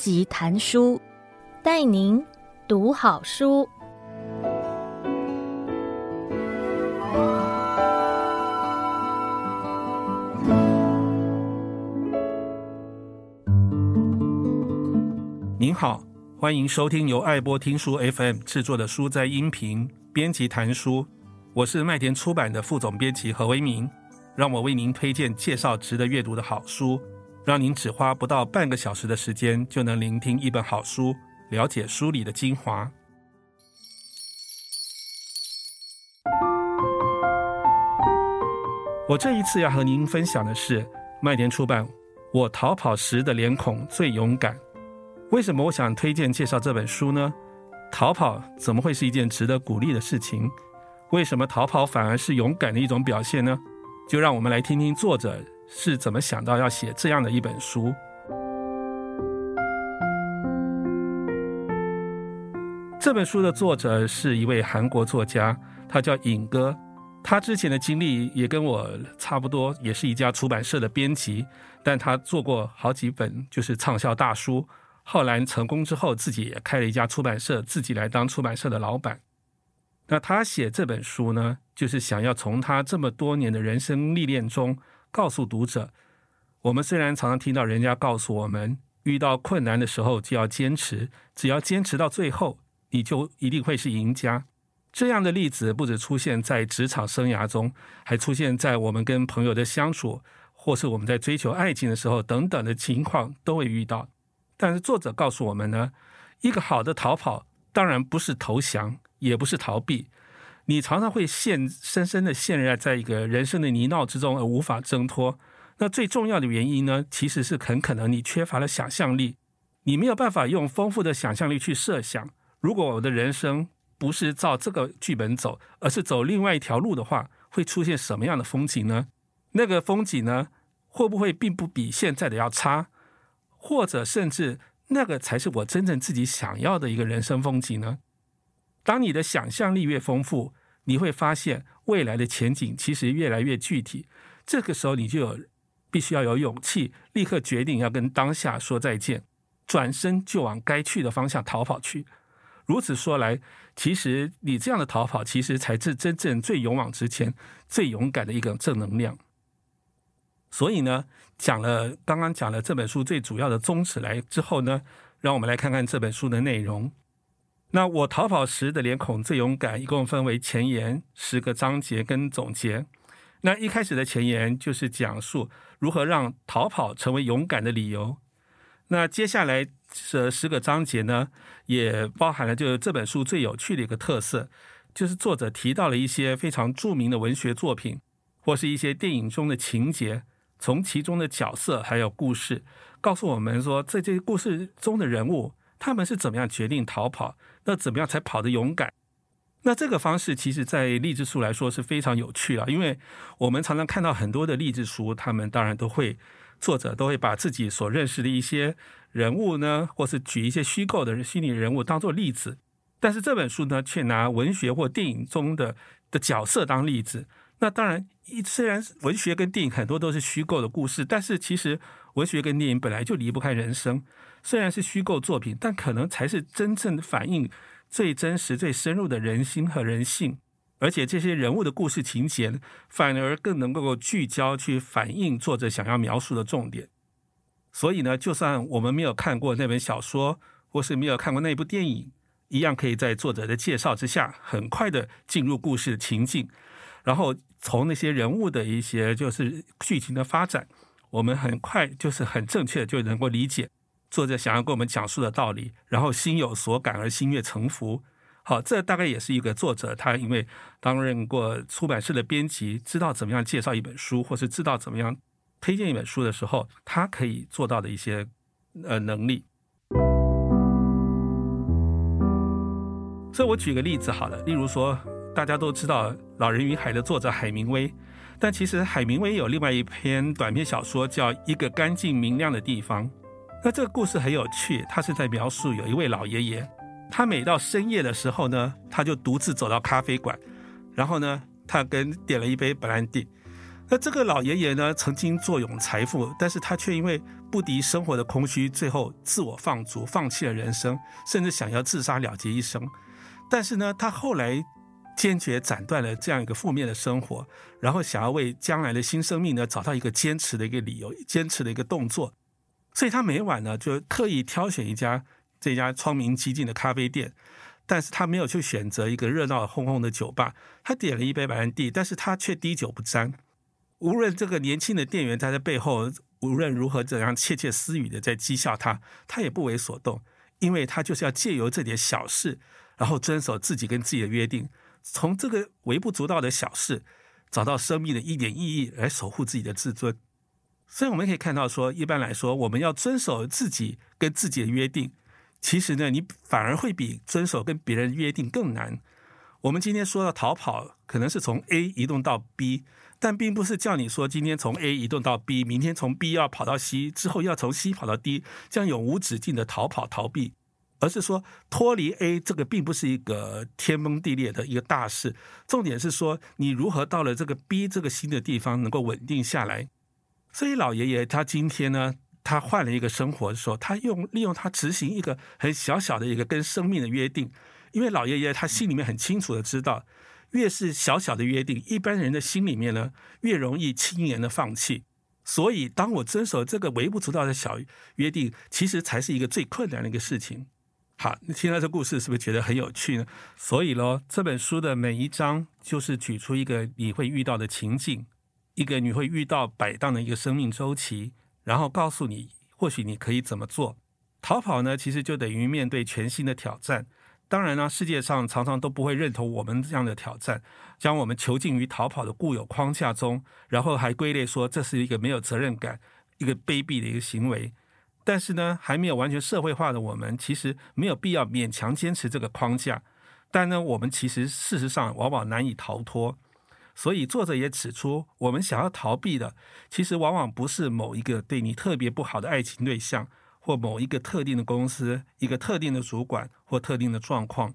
辑谈书，带您读好书。您好，欢迎收听由爱播听书 FM 制作的书斋音频编辑谈书，我是麦田出版的副总编辑何为民，让我为您推荐介绍值得阅读的好书。让您只花不到半个小时的时间，就能聆听一本好书，了解书里的精华。我这一次要和您分享的是麦田出版《我逃跑时的脸孔最勇敢》。为什么我想推荐介绍这本书呢？逃跑怎么会是一件值得鼓励的事情？为什么逃跑反而是勇敢的一种表现呢？就让我们来听听作者。是怎么想到要写这样的一本书？这本书的作者是一位韩国作家，他叫尹哥。他之前的经历也跟我差不多，也是一家出版社的编辑，但他做过好几本就是畅销大书。后来成功之后，自己也开了一家出版社，自己来当出版社的老板。那他写这本书呢，就是想要从他这么多年的人生历练中。告诉读者，我们虽然常常听到人家告诉我们，遇到困难的时候就要坚持，只要坚持到最后，你就一定会是赢家。这样的例子不止出现在职场生涯中，还出现在我们跟朋友的相处，或是我们在追求爱情的时候等等的情况都会遇到。但是作者告诉我们呢，一个好的逃跑当然不是投降，也不是逃避。你常常会陷深深的陷入在一个人生的泥淖之中而无法挣脱。那最重要的原因呢，其实是很可能你缺乏了想象力，你没有办法用丰富的想象力去设想，如果我的人生不是照这个剧本走，而是走另外一条路的话，会出现什么样的风景呢？那个风景呢，会不会并不比现在的要差？或者甚至那个才是我真正自己想要的一个人生风景呢？当你的想象力越丰富，你会发现未来的前景其实越来越具体，这个时候你就有必须要有勇气，立刻决定要跟当下说再见，转身就往该去的方向逃跑去。如此说来，其实你这样的逃跑，其实才是真正最勇往直前、最勇敢的一个正能量。所以呢，讲了刚刚讲了这本书最主要的宗旨来之后呢，让我们来看看这本书的内容。那我逃跑时的脸孔最勇敢，一共分为前言、十个章节跟总结。那一开始的前言就是讲述如何让逃跑成为勇敢的理由。那接下来这十个章节呢，也包含了就是这本书最有趣的一个特色，就是作者提到了一些非常著名的文学作品，或是一些电影中的情节，从其中的角色还有故事，告诉我们说，在这些故事中的人物，他们是怎么样决定逃跑。那怎么样才跑得勇敢？那这个方式其实，在励志书来说是非常有趣了，因为我们常常看到很多的励志书，他们当然都会作者都会把自己所认识的一些人物呢，或是举一些虚构的虚拟人物当做例子，但是这本书呢，却拿文学或电影中的的角色当例子。那当然，虽然文学跟电影很多都是虚构的故事，但是其实文学跟电影本来就离不开人生。虽然是虚构作品，但可能才是真正反映最真实、最深入的人心和人性。而且这些人物的故事情节，反而更能够聚焦去反映作者想要描述的重点。所以呢，就算我们没有看过那本小说，或是没有看过那部电影，一样可以在作者的介绍之下，很快的进入故事情境，然后从那些人物的一些就是剧情的发展，我们很快就是很正确就能够理解。作者想要跟我们讲述的道理，然后心有所感而心悦诚服。好，这大概也是一个作者他因为担任过出版社的编辑，知道怎么样介绍一本书，或是知道怎么样推荐一本书的时候，他可以做到的一些呃能力。所以我举个例子好了，例如说大家都知道《老人与海》的作者海明威，但其实海明威有另外一篇短篇小说叫《一个干净明亮的地方》。那这个故事很有趣，他是在描述有一位老爷爷，他每到深夜的时候呢，他就独自走到咖啡馆，然后呢，他跟点了一杯白兰地，那这个老爷爷呢，曾经坐拥财富，但是他却因为不敌生活的空虚，最后自我放逐，放弃了人生，甚至想要自杀了结一生。但是呢，他后来坚决斩断了这样一个负面的生活，然后想要为将来的新生命呢，找到一个坚持的一个理由，坚持的一个动作。所以他每晚呢，就特意挑选一家这家窗明几净的咖啡店，但是他没有去选择一个热闹哄哄的酒吧。他点了一杯白兰地，但是他却滴酒不沾。无论这个年轻的店员在他背后无论如何怎样窃窃私语的在讥笑他，他也不为所动，因为他就是要借由这点小事，然后遵守自己跟自己的约定，从这个微不足道的小事，找到生命的一点意义，来守护自己的自尊。所以我们可以看到说，一般来说，我们要遵守自己跟自己的约定，其实呢，你反而会比遵守跟别人约定更难。我们今天说到逃跑，可能是从 A 移动到 B，但并不是叫你说今天从 A 移动到 B，明天从 B 要跑到 C，之后要从 C 跑到 D，这样永无止境的逃跑逃避，而是说脱离 A 这个并不是一个天崩地裂的一个大事，重点是说你如何到了这个 B 这个新的地方能够稳定下来。所以老爷爷他今天呢，他换了一个生活的时候，他用利用他执行一个很小小的一个跟生命的约定，因为老爷爷他心里面很清楚的知道，越是小小的约定，一般人的心里面呢越容易轻言的放弃。所以当我遵守这个微不足道的小约定，其实才是一个最困难的一个事情。好，你听到这故事是不是觉得很有趣呢？所以喽，这本书的每一章就是举出一个你会遇到的情景。一个你会遇到摆荡的一个生命周期，然后告诉你，或许你可以怎么做。逃跑呢，其实就等于面对全新的挑战。当然呢，世界上常常都不会认同我们这样的挑战，将我们囚禁于逃跑的固有框架中，然后还归类说这是一个没有责任感、一个卑鄙的一个行为。但是呢，还没有完全社会化的我们，其实没有必要勉强坚持这个框架。但呢，我们其实事实上往往难以逃脱。所以作者也指出，我们想要逃避的，其实往往不是某一个对你特别不好的爱情对象，或某一个特定的公司、一个特定的主管或特定的状况，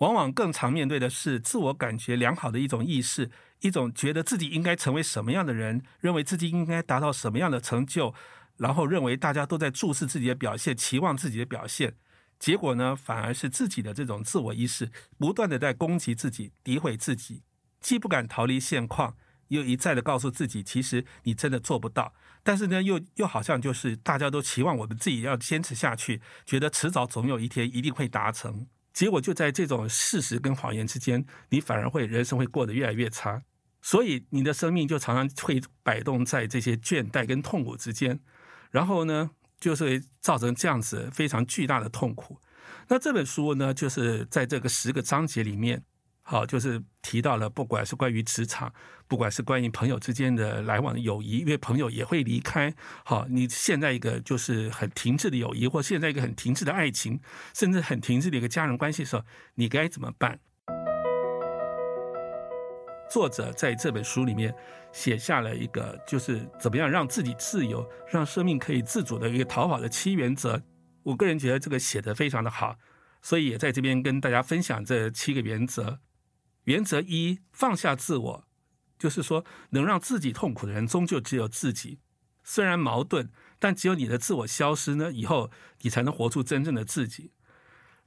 往往更常面对的是自我感觉良好的一种意识，一种觉得自己应该成为什么样的人，认为自己应该达到什么样的成就，然后认为大家都在注视自己的表现，期望自己的表现，结果呢，反而是自己的这种自我意识不断地在攻击自己、诋毁自己。既不敢逃离现况，又一再的告诉自己，其实你真的做不到。但是呢，又又好像就是大家都期望我们自己要坚持下去，觉得迟早总有一天一定会达成。结果就在这种事实跟谎言之间，你反而会人生会过得越来越差。所以你的生命就常常会摆动在这些倦怠跟痛苦之间，然后呢，就是会造成这样子非常巨大的痛苦。那这本书呢，就是在这个十个章节里面。好，就是提到了，不管是关于职场，不管是关于朋友之间的来往友谊，因为朋友也会离开。好，你现在一个就是很停滞的友谊，或现在一个很停滞的爱情，甚至很停滞的一个家人关系的时候，你该怎么办？作者在这本书里面写下了一个，就是怎么样让自己自由，让生命可以自主的一个逃跑的七原则。我个人觉得这个写得非常的好，所以也在这边跟大家分享这七个原则。原则一：放下自我，就是说，能让自己痛苦的人，终究只有自己。虽然矛盾，但只有你的自我消失呢，以后你才能活出真正的自己。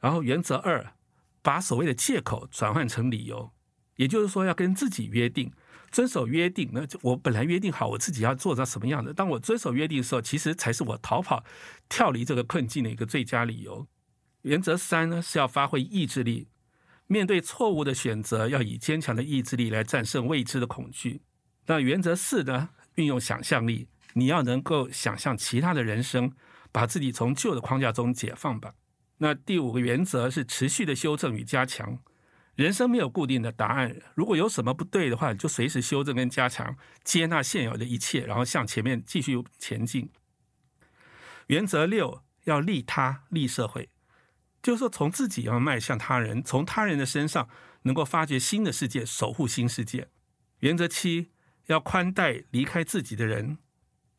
然后，原则二：把所谓的借口转换成理由，也就是说，要跟自己约定，遵守约定。那我本来约定好我自己要做到什么样的，当我遵守约定的时候，其实才是我逃跑、跳离这个困境的一个最佳理由。原则三呢，是要发挥意志力。面对错误的选择，要以坚强的意志力来战胜未知的恐惧。那原则四呢？运用想象力，你要能够想象其他的人生，把自己从旧的框架中解放吧。那第五个原则是持续的修正与加强。人生没有固定的答案，如果有什么不对的话，就随时修正跟加强，接纳现有的一切，然后向前面继续前进。原则六，要利他利社会。就是说，从自己要迈向他人，从他人的身上能够发掘新的世界，守护新世界。原则七，要宽待离开自己的人。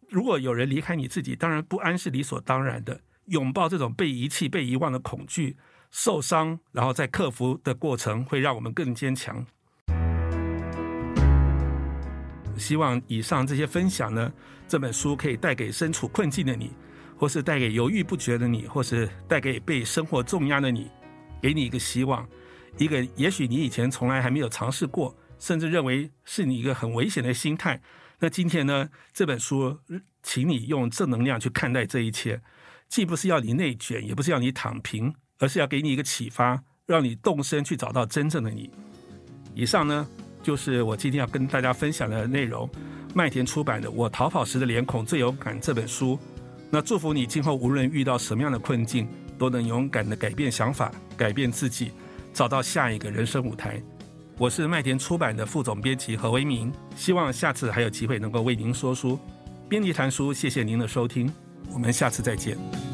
如果有人离开你自己，当然不安是理所当然的。拥抱这种被遗弃、被遗忘的恐惧、受伤，然后在克服的过程，会让我们更坚强。希望以上这些分享呢，这本书可以带给身处困境的你，或是带给犹豫不决的你，或是带给被生活重压的你，给你一个希望，一个也许你以前从来还没有尝试过，甚至认为是你一个很危险的心态。那今天呢，这本书，请你用正能量去看待这一切，既不是要你内卷，也不是要你躺平，而是要给你一个启发，让你动身去找到真正的你。以上呢，就是我今天要跟大家分享的内容。麦田出版的《我逃跑时的脸孔最勇敢》这本书，那祝福你今后无论遇到什么样的困境，都能勇敢地改变想法，改变自己，找到下一个人生舞台。我是麦田出版的副总编辑何为民，希望下次还有机会能够为您说书。编辑谈书，谢谢您的收听，我们下次再见。